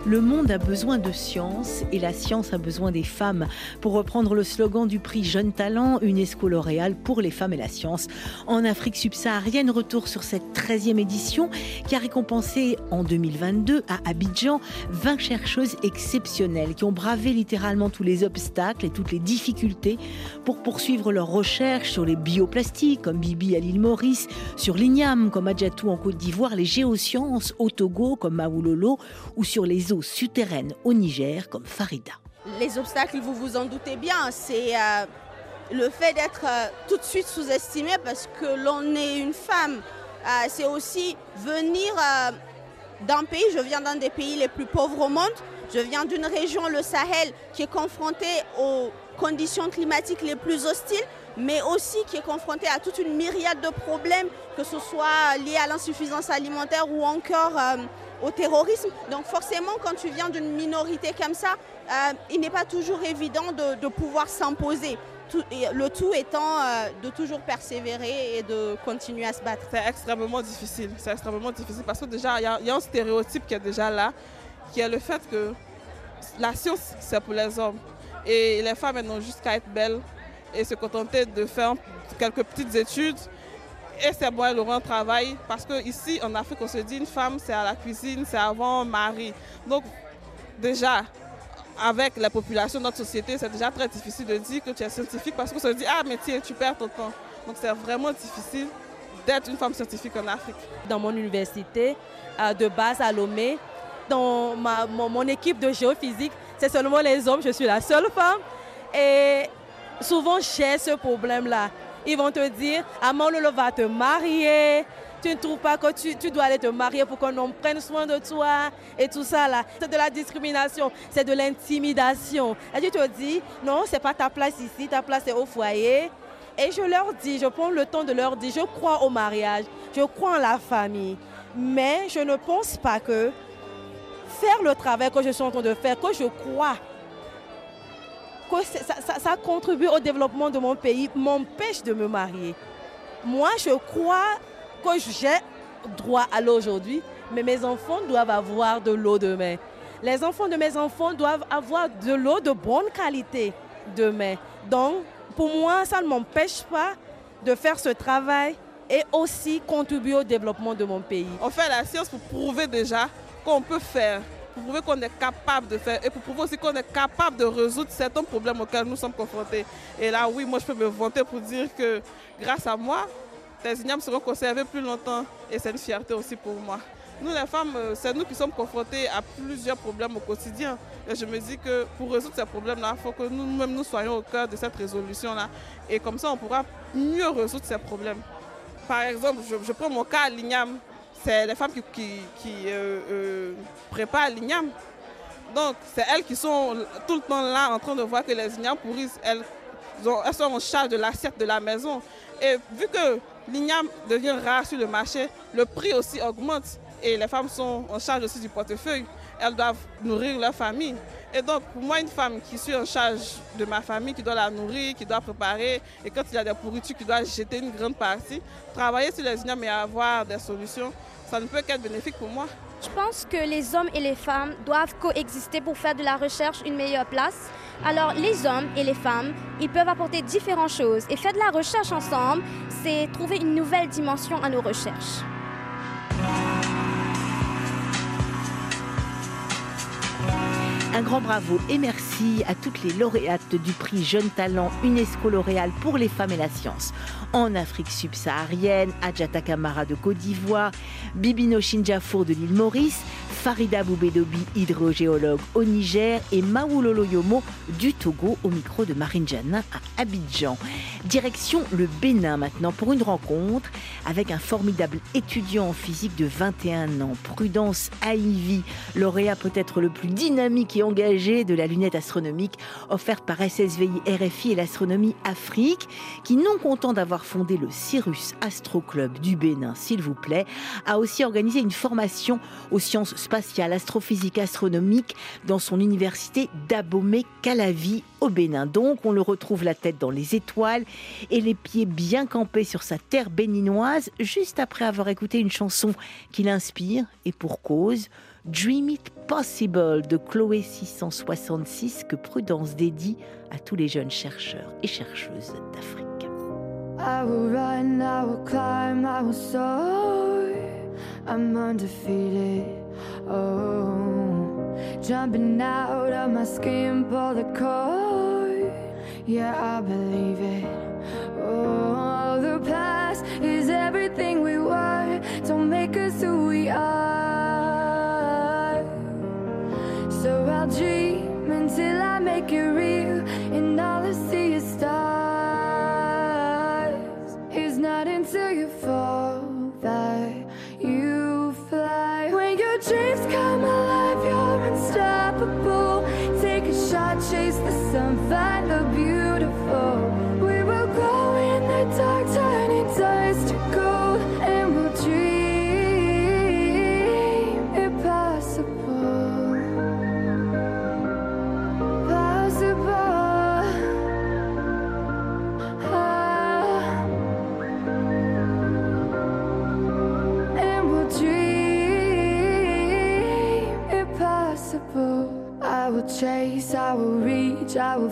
Le monde a besoin de science et la science a besoin des femmes. Pour reprendre le slogan du prix Jeune Talent, UNESCO L'Oréal pour les femmes et la science. En Afrique subsaharienne, retour sur cette 13e édition qui a récompensé en 2022 à Abidjan 20 chercheuses exceptionnelles qui ont bravé littéralement tous les obstacles et toutes les difficultés pour poursuivre leurs recherches sur les bioplastiques comme Bibi à l'île Maurice, sur l'igname comme Adjatou en Côte d'Ivoire, les géosciences au Togo comme Maoulolo ou sur les eaux souterraines au Niger comme Farida. Les obstacles, vous vous en doutez bien, c'est euh, le fait d'être euh, tout de suite sous-estimé parce que l'on est une femme. Euh, c'est aussi venir d'un pays, je viens d'un des pays les plus pauvres au monde, je viens d'une région, le Sahel, qui est confrontée aux conditions climatiques les plus hostiles, mais aussi qui est confrontée à toute une myriade de problèmes, que ce soit lié à l'insuffisance alimentaire ou encore au terrorisme. Donc forcément, quand tu viens d'une minorité comme ça, euh, il n'est pas toujours évident de, pouvoir s'imposer. le tout étant euh, de toujours persévérer et de continuer à se battre. C'est extrêmement difficile. C'est extrêmement difficile parce que déjà, il y, a un stéréotype qui est déjà là, qui est le fait que la science, c'est pour les hommes. Et les femmes, elles n'ont juste qu'à être belles et se contenter de faire quelques petites études et c'est bon, elle aura un travail parce qu'ici en Afrique, on se dit une femme, c'est à la cuisine, c'est avant mari. Donc, déjà, avec la population de notre société, c'est déjà très difficile de dire que tu es scientifique parce qu'on se dit Ah, mais tiens, tu perds ton temps. Donc, c'est vraiment difficile d'être une femme scientifique en Afrique. Dans mon université, de base à Lomé, dans ma, mon, mon équipe de géophysique, c'est seulement les hommes, je suis la seule femme. Et souvent, j'ai ce problème-là ils vont te dire, Lolo va te marier, tu ne trouves pas que tu, dois aller te marier pour qu'on prenne soin de toi et tout ça là. C'est de la discrimination, c'est de l'intimidation. Et tu te dis, non, c'est pas ta place ici, ta place est au foyer. Et je leur dis, je prends le temps de leur dire, je crois au mariage, je crois en la famille. Mais je ne pense pas que faire le travail que je suis en train de faire, que je crois que ça, contribue au développement de mon pays, m'empêche de me marier. Moi, je crois que j'ai droit à l'eau aujourd'hui, mais mes enfants doivent avoir de l'eau demain. Les enfants de mes enfants doivent avoir de l'eau de bonne qualité demain. Donc, pour moi, ça ne m'empêche pas de faire ce travail et aussi contribuer au développement de mon pays. On fait la science pour prouver déjà qu'on peut faire pour prouver qu'on est capable de faire et pour prouver aussi qu'on est capable de résoudre certains problèmes auxquels nous sommes confrontés. Et là, oui, moi, je peux me vanter pour dire que grâce à moi, tes ignames seront conservés plus longtemps et c'est une fierté aussi pour moi. Nous, les femmes, euh, c'est nous qui sommes confrontés à plusieurs problèmes au quotidien. Et je me dis que pour résoudre ces problèmes-là, il faut que nous-mêmes nous soyons au cœur de cette résolution-là. Et comme ça, on pourra mieux résoudre ces problèmes. Par exemple, je, je prends mon cas à l'IGNAM. C'est les femmes qui, euh, euh, préparent l'IGNAM. Donc, c'est elles qui sont tout le temps là en train de voir que les ignames pourrissent. Elles, elles sont en charge de l'assiette de la maison. Et vu que l'igname devient rare sur le marché, le prix aussi augmente. Et les femmes sont en charge aussi du portefeuille. Elles doivent nourrir leur famille. Et donc, pour moi, une femme qui suis en charge de ma famille, qui doit la nourrir, qui doit préparer, et quand il y a des pourritures, qui doit jeter une grande partie, travailler sur les ignames et avoir des solutions, ça ne peut qu'être bénéfique pour moi. Je pense que les hommes et les femmes doivent coexister pour faire de la recherche une meilleure place. Alors les hommes et les femmes, ils peuvent apporter différentes choses. Et faire de la recherche ensemble, c'est trouver une nouvelle dimension à nos recherches. Un grand bravo et merci à toutes les lauréates du prix Jeune Talent UNESCO L'Oréal pour les femmes et la science. En Afrique subsaharienne, Adjata Kamara de Côte d'Ivoire, Bibino Shinjafour de l'île Maurice, Farida Boubedobi, hydrogéologue au Niger et Maoulolo Yomo du Togo au micro de Marine Janin à Abidjan. Direction le Bénin maintenant pour une rencontre avec un formidable étudiant en physique de 21 ans, Prudence Aïvi, lauréat peut-être le plus dynamique et engagé de la lunette astronomique offerte par SSVI RFI et l'astronomie Afrique, qui non content d'avoir fondé le Cyrus Astro Club du Bénin, s'il vous plaît, a aussi organisé une formation aux sciences spatiales, astrophysique, astronomique dans son université d'Abomey-Calavi au Bénin. Donc, on le retrouve la tête dans les étoiles et les pieds bien campés sur sa terre béninoise, juste après avoir écouté une chanson qui l'inspire, et pour cause, Dream It Possible de Chloé 666 que Prudence dédie à tous les jeunes chercheurs et chercheuses d'Afrique. I will run, I will climb, I will soar. I'm undefeated. Oh, jumping out of my skin, pull the cord. Yeah, I believe it. Oh, the past is everything we were. Don't make us who we are. So I'll dream until I make it real, chase the sun,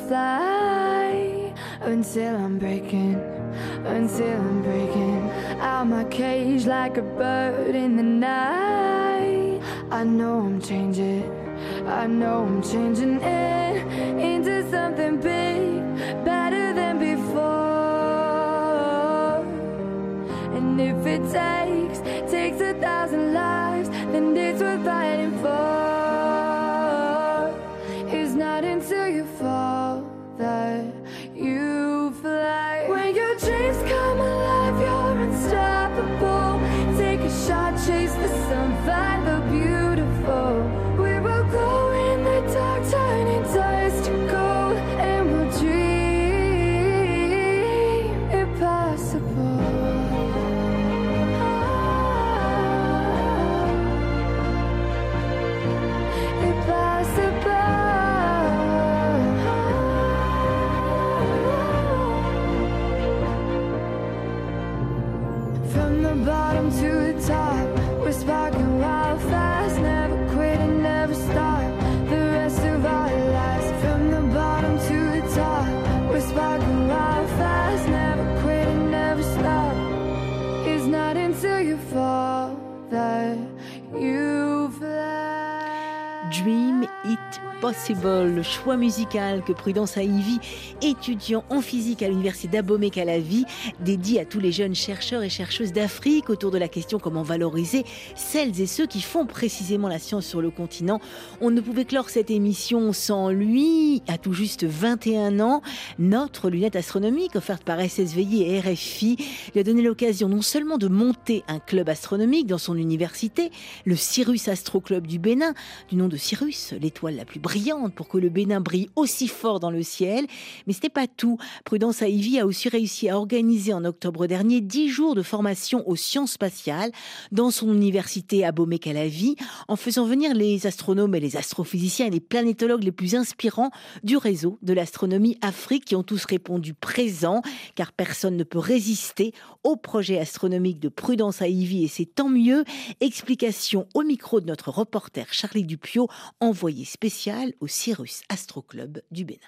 fly until I'm breaking, until I'm breaking out my cage like a bird in the night. I know I'm changing, I know I'm changing it into something big, better than before. And if it takes, Possible, le choix musical que Prudence Ivy, étudiant en physique à l'université d'Abomey-Calavi, dédie à tous les jeunes chercheurs et chercheuses d'Afrique autour de la question comment valoriser celles et ceux qui font précisément la science sur le continent. On ne pouvait clore cette émission sans lui, à tout juste 21 ans. Notre lunette astronomique offerte par SSVI et RFI lui a donné l'occasion non seulement de monter un club astronomique dans son université, le Cyrus Astro Club du Bénin, du nom de Cyrus, l'étoile la plus brillante pour que le Bénin brille aussi fort dans le ciel. Mais ce n'est pas tout. Prudence Ivy a aussi réussi à organiser en octobre dernier 10 jours de formation aux sciences spatiales dans son université à Bomé-Calavi, en faisant venir les astronomes et les astrophysiciens et les planétologues les plus inspirants du réseau de l'astronomie Afrique qui ont tous répondu présent, car personne ne peut résister au projet astronomique de Prudence Ivy et c'est tant mieux. Explication au micro de notre reporter Charlie Dupio, envoyé spécial au Cyrus Astro Club du Bénin.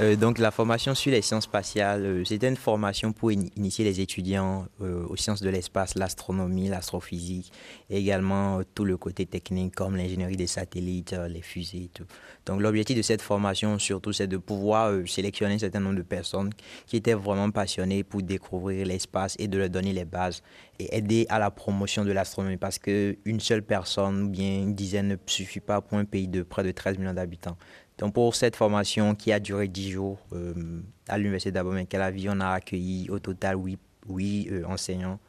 Euh, donc la formation sur les sciences spatiales, euh, c'était une formation pour in- initier les étudiants euh, aux sciences de l'espace, l'astronomie, l'astrophysique, et également euh, tout le côté technique comme l'ingénierie des satellites, les fusées et tout. Donc l'objectif de cette formation surtout, c'est de pouvoir sélectionner un certain nombre de personnes qui étaient vraiment passionnées pour découvrir l'espace et de leur donner les bases et aider à la promotion de l'astronomie parce qu'une seule personne ou bien une dizaine ne suffit pas pour un pays de près de 13 millions d'habitants. Donc pour cette formation qui a duré 10 jours euh, à l'université d'Abomey-Calavi, on a accueilli? Au total 8, enseignants,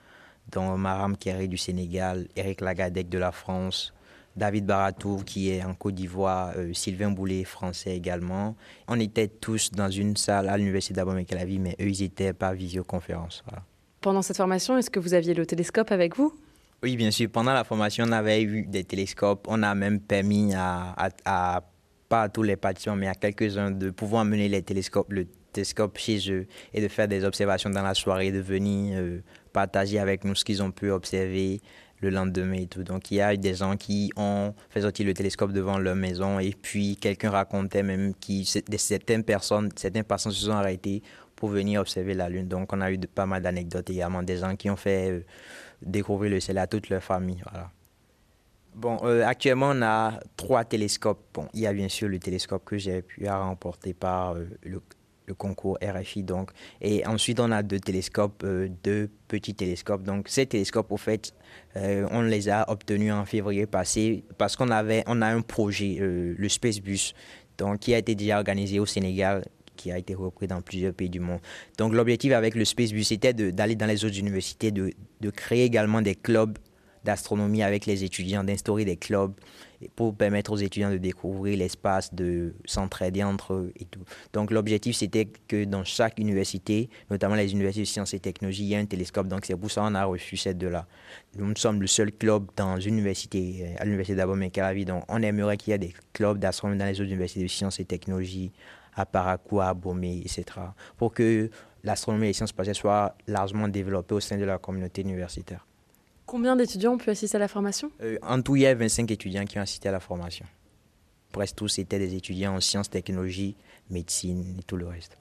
dont Maram Kéré du Sénégal, Eric Lagadec de la France, David Baratou qui est en Côte d'Ivoire, euh, Sylvain Boulet français également. On était tous dans une salle à l'université d'Abomey-Calavi, mais eux ils étaient par visioconférence. Voilà. Pendant cette formation, est-ce que vous aviez le télescope avec vous? Oui, bien sûr. Pendant la formation, on avait eu des télescopes. On a même permis à, à, à pas à tous les participants, mais à quelques-uns de pouvoir amener les télescopes, le télescope chez eux et de faire des observations dans la soirée, de venir euh, partager avec nous ce qu'ils ont pu observer le lendemain et tout. Donc il y a eu des gens qui ont fait sortir le télescope devant leur maison et puis quelqu'un racontait même que certaines personnes, certaines personnes se sont arrêtées pour venir observer la Lune. Donc on a eu pas mal d'anecdotes également, des gens qui ont fait euh, découvrir le ciel à toute leur famille. Voilà. Bon, euh, actuellement, on a trois télescopes. Bon, il y a bien sûr le télescope que j'ai pu remporter par euh, le, concours RFI. Donc, et ensuite, on a deux télescopes, euh, deux petits télescopes. Donc, ces télescopes, au fait, on les a obtenus en février passé parce qu'on avait, on a un projet, le Space Bus, donc, qui a été déjà organisé au Sénégal qui a été repris dans plusieurs pays du monde. Donc l'objectif avec le Space Bus, c'était d'aller dans les autres universités, de créer également des clubs d'astronomie avec les étudiants, d'instaurer des clubs pour permettre aux étudiants de découvrir l'espace, de s'entraider entre eux et tout. Donc l'objectif, c'était que dans chaque université, notamment les universités de sciences et technologies, il y a un télescope. Donc c'est pour ça qu'on a reçu cette deux-là. Nous sommes le seul club dans une université, à l'université d'Abomey-Calavi. Donc on aimerait qu'il y ait des clubs d'astronomie dans les autres universités de sciences et technologies, à Paracoua, à Bomé, etc. Pour que l'astronomie et les sciences spatiales soient largement développées au sein de la communauté universitaire. Combien d'étudiants ont pu assister à la formation euh, En tout, il y a 25 étudiants qui ont assisté à la formation. Presque tous étaient des étudiants en sciences, technologies, médecine et tout le reste.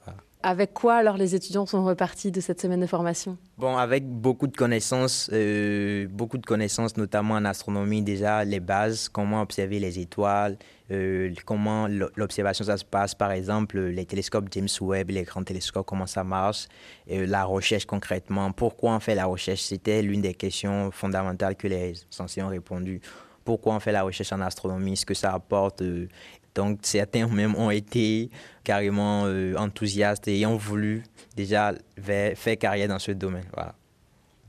Avec quoi alors les étudiants sont repartis de cette semaine de formation? Bon, avec beaucoup de connaissances, euh, beaucoup de connaissances, notamment en astronomie, déjà les bases, comment observer les étoiles, euh, comment l'observation ça se passe, par exemple les télescopes James Webb, les grands télescopes, comment ça marche, la recherche concrètement, pourquoi on fait la recherche, c'était l'une des questions fondamentales que les enseignants ont répondu. Pourquoi on fait la recherche en astronomie, ce que ça apporte euh, donc certains même ont été carrément euh, enthousiastes et ont voulu déjà faire carrière dans ce domaine.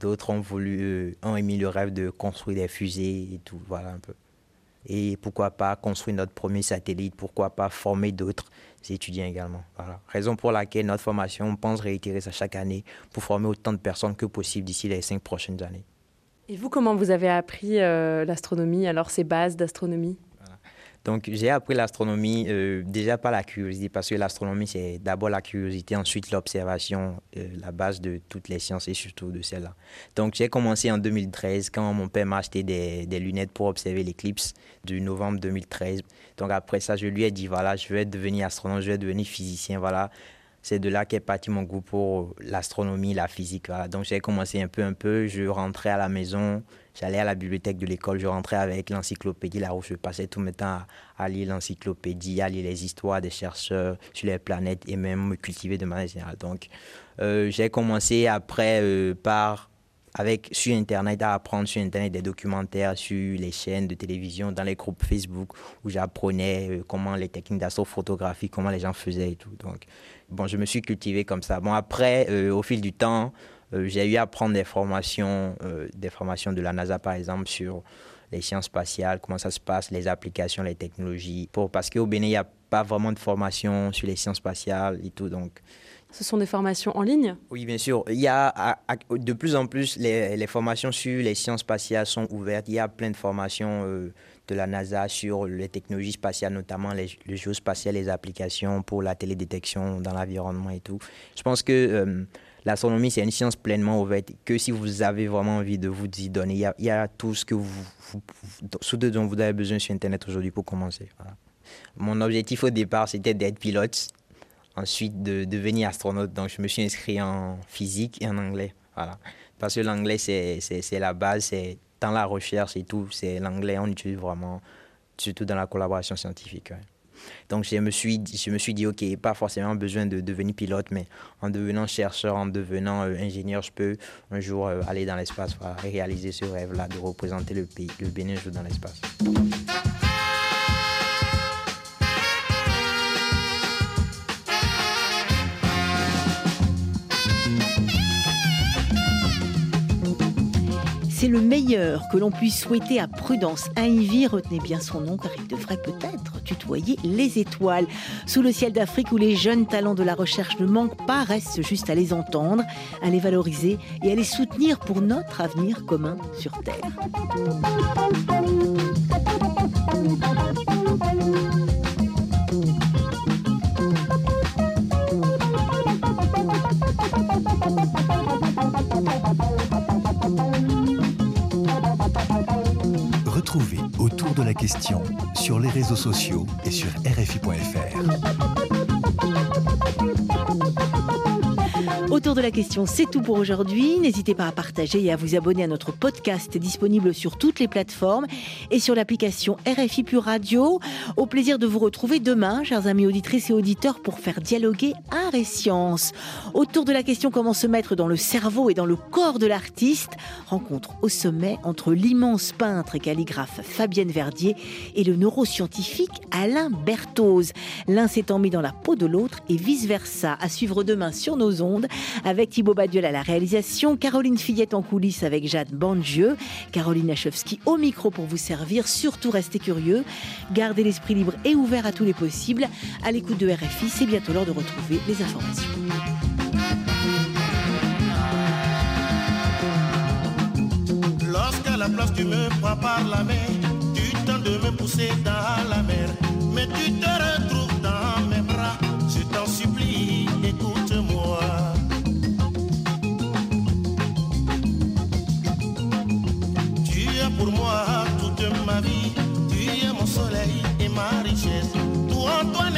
D'autres ont voulu, euh, ont émis le rêve de construire des fusées et tout, voilà un peu. Et pourquoi pas construire notre premier satellite, pourquoi pas former d'autres étudiants également. Voilà. Raison pour laquelle notre formation, on pense réitérer ça chaque année pour former autant de personnes que possible d'ici les cinq prochaines années. Et vous, comment vous avez appris euh, l'astronomie, alors ces bases d'astronomie? Donc, j'ai appris l'astronomie euh, déjà par la curiosité, parce que l'astronomie, c'est d'abord la curiosité, ensuite l'observation, euh, la base de toutes les sciences et surtout de celle-là. Donc, j'ai commencé en 2013 quand mon père m'a acheté des, lunettes pour observer l'éclipse du novembre 2013. Donc, après ça, je lui ai dit, voilà, je vais devenir astronome, je vais devenir physicien, voilà. c'est de là qu'est parti mon goût pour l'astronomie, la physique. Donc j'ai commencé un peu, un peu. Je rentrais à la maison, j'allais à la bibliothèque de l'école, je rentrais avec l'encyclopédie là où je passais tout mon temps à, lire l'encyclopédie, à lire les histoires des chercheurs sur les planètes et même me cultiver de manière générale. Donc euh, j'ai commencé après euh, par avec sur Internet, à apprendre sur Internet des documentaires sur les chaînes de télévision, dans les groupes Facebook, où j'apprenais euh, comment les techniques d'astrophotographie, comment les gens faisaient et tout. Donc, bon, je me suis cultivé comme ça. Bon, après, au fil du temps, j'ai eu à prendre des formations, des formations de la NASA, par exemple, sur les sciences spatiales, comment ça se passe, les applications, les technologies. Pour, parce qu'au Bénin, il n'y a pas vraiment de formation sur les sciences spatiales et tout. Donc, ce sont des formations en ligne? Oui, bien sûr. Il y a de plus en plus, les, formations sur les sciences spatiales sont ouvertes. Il y a plein de formations euh, de la NASA sur les technologies spatiales, notamment les, les jeux spatiaux, les applications pour la télédétection dans l'environnement et tout. Je pense que euh, l'astronomie, c'est une science pleinement ouverte, que si vous avez vraiment envie de vous y donner, il y a, tout ce que vous, vous, dont vous avez besoin sur Internet aujourd'hui pour commencer. Mon objectif au départ, c'était d'être pilote ensuite de devenir astronaute. Donc, je me suis inscrit en physique et en anglais. Voilà. Parce que l'anglais, c'est la base, c'est dans la recherche et tout, c'est l'anglais, on utilise vraiment, surtout dans la collaboration scientifique. Donc, je me, suis, je me suis dit, OK, pas forcément besoin de devenir pilote, mais en devenant chercheur, en devenant euh, ingénieur, je peux un jour euh, aller dans l'espace réaliser ce rêve-là de représenter le pays, le Bénin dans l'espace. C'est le meilleur que l'on puisse souhaiter à Prudence Ivy. Retenez bien son nom car il devrait peut-être tutoyer les étoiles. Sous le ciel d'Afrique où les jeunes talents de la recherche ne manquent pas, reste juste à les entendre, à les valoriser et à les soutenir pour notre avenir commun sur Terre. Autour de la question sur les réseaux sociaux et sur RFI.fr. Autour de la question, c'est tout pour aujourd'hui. N'hésitez pas à partager et à vous abonner à notre podcast disponible sur toutes les plateformes et sur l'application RFI Pure Radio. Au plaisir de vous retrouver demain, chers amis auditrices et auditeurs, pour faire dialoguer art et science. Autour de la question comment se mettre dans le cerveau et dans le corps de l'artiste, rencontre au sommet entre l'immense peintre et calligraphe Fabienne Verdier et le neuroscientifique Alain Berthoz. L'un s'étant mis dans la peau de l'autre et vice-versa. À suivre demain sur nos ondes avec Thibaut Badiol à la réalisation, Caroline Fillette en coulisses avec Jade Bandieu, Caroline Lachowski au micro pour vous servir. Surtout restez curieux, gardez l'esprit libre et ouvert à tous les possibles. À l'écoute de RFI, c'est bientôt l'heure de retrouver les informations. Lorsqu'à la place tu me prends par la main, tu tentes de me pousser dans la mer, mais tu te retrouves pour moi toute ma vie. Tu es mon soleil et ma richesse. Toi, toi